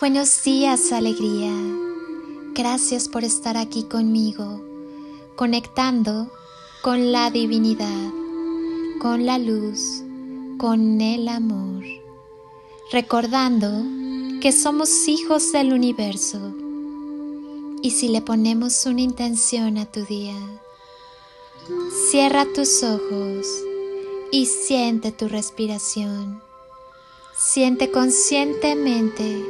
Buenos días, alegría. Gracias por estar aquí conmigo, conectando con la divinidad, con la luz, con el amor, recordando que somos hijos del universo. Y si le ponemos una intención a tu día, cierra tus ojos y siente tu respiración. Siente conscientemente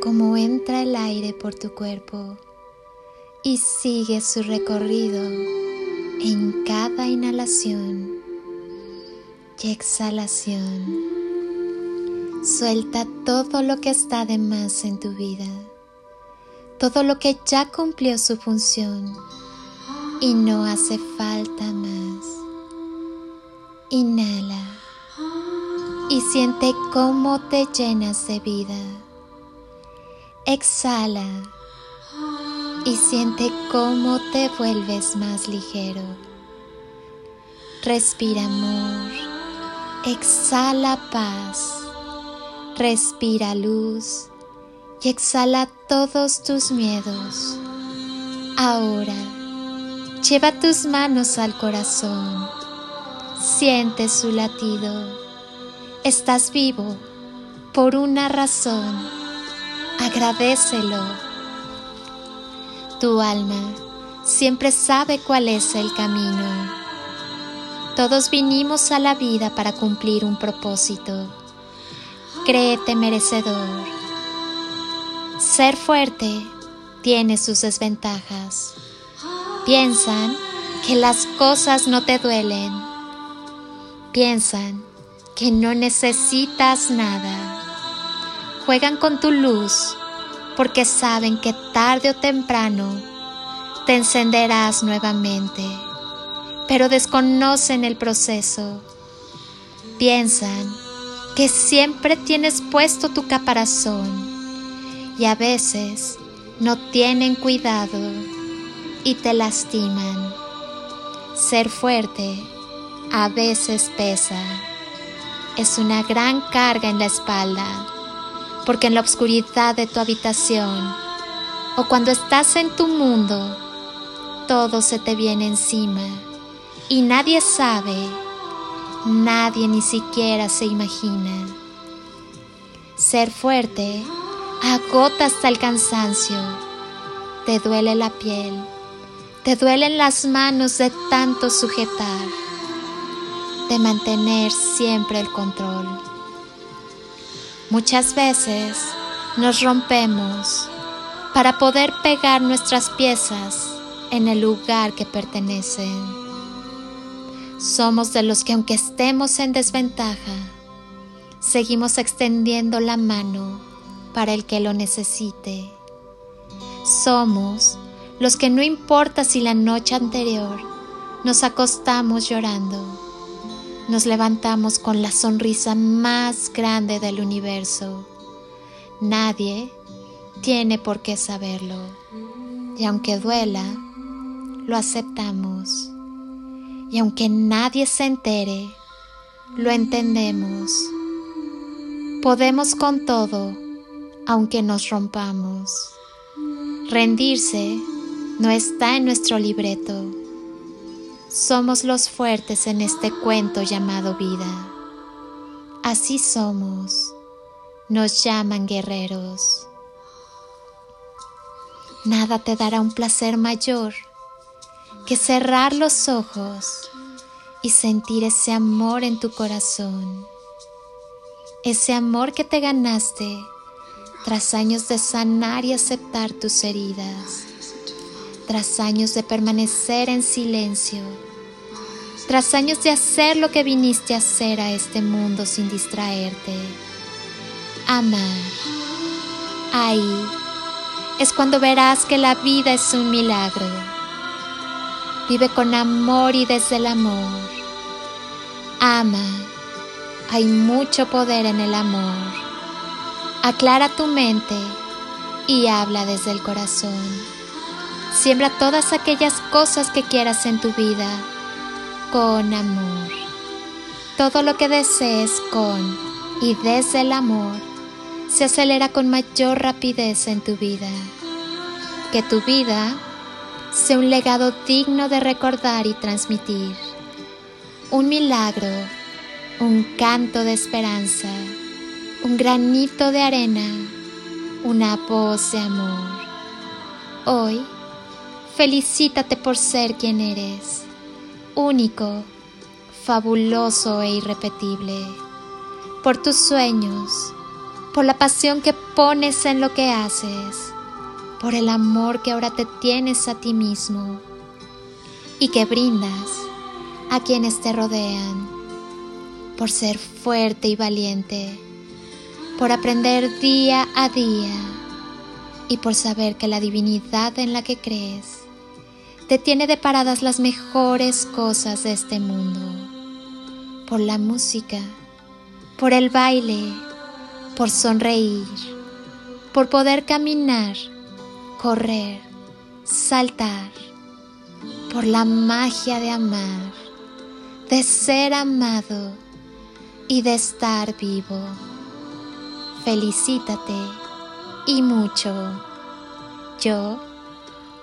cómo entra el aire por tu cuerpo y sigue su recorrido en cada inhalación y exhalación. Suelta todo lo que está de más en tu vida, todo lo que ya cumplió su función y no hace falta más. Inhala y siente cómo te llenas de vida. Exhala y siente cómo te vuelves más ligero. Respira amor, exhala paz, respira luz y exhala todos tus miedos. Ahora, lleva tus manos al corazón, siente su latido. Estás vivo por una razón agradecelo. Tu alma siempre sabe cuál es el camino. Todos vinimos a la vida para cumplir un propósito. Créete merecedor. Ser fuerte tiene sus desventajas. Piensan que las cosas no te duelen. Piensan que no necesitas nada juegan con tu luz porque saben que tarde o temprano te encenderás nuevamente, pero desconocen el proceso. Piensan que siempre tienes puesto tu caparazón y a veces no tienen cuidado y te lastiman. Ser fuerte a veces pesa. Es una gran carga en la espalda porque en la oscuridad de tu habitación o cuando estás en tu mundo, todo se te viene encima y nadie sabe, nadie ni siquiera se imagina. Ser fuerte agota hasta el cansancio, te duele la piel, te duelen las manos de tanto sujetar, de mantener siempre el control. Muchas veces nos rompemos para poder pegar nuestras piezas en el lugar que pertenecen. Somos de los que aunque estemos en desventaja, seguimos extendiendo la mano para el que lo necesite. Somos los que no importa si la noche anterior nos acostamos llorando nos levantamos con la sonrisa más grande del universo. Nadie tiene por qué saberlo. Y aunque duela, lo aceptamos. Y aunque nadie se entere, lo entendemos. Podemos con todo, aunque nos rompamos. Rendirse no está en nuestro libreto somos los fuertes en este cuento llamado vida. Así somos. Nos llaman guerreros. Nada te dará un placer mayor que cerrar los ojos y sentir ese amor en tu corazón. Ese amor que te ganaste tras años de sanar y aceptar tus heridas tras años de permanecer en silencio, tras años de hacer lo que viniste a hacer a este mundo sin distraerte, amar. Ahí es cuando verás que la vida es un milagro. Vive con amor y desde el amor. Ama. Hay mucho poder en el amor. Aclara tu mente y habla desde el corazón. Siembra todas aquellas cosas que quieras en tu vida con amor. todo lo que desees con y desde el amor se acelera con mayor rapidez en tu vida. Que tu vida sea un legado digno de recordar y transmitir. Un milagro, un canto de esperanza, un granito de arena, una voz de amor. Hoy, felicítate por ser quien eres, único, fabuloso e irrepetible, por tus sueños, por la pasión que pones en lo que haces, por el amor que ahora te tienes a ti mismo y que brindas a quienes te rodean, por ser fuerte y valiente, por aprender día a día y por saber que la divinidad en la que crees te tiene deparadas las mejores cosas de este mundo, por la música, por el baile, por sonreír, por poder caminar, correr, saltar, por la magia de amar, de ser amado y de estar vivo. Felicítate y mucho. Yo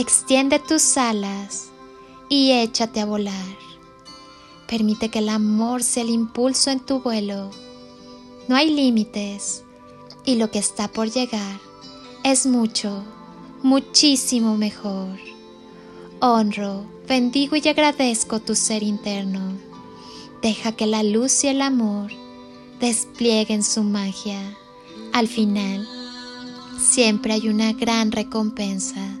Extiende tus alas y échate a volar. Permite que el amor sea el impulso en tu vuelo. No hay límites y lo que está por llegar es mucho muchísimo mejor. Honro, bendigo y agradezco tu ser interno. Deja que la luz y el amor desplieguen su magia. Al final, siempre hay una gran recompensa.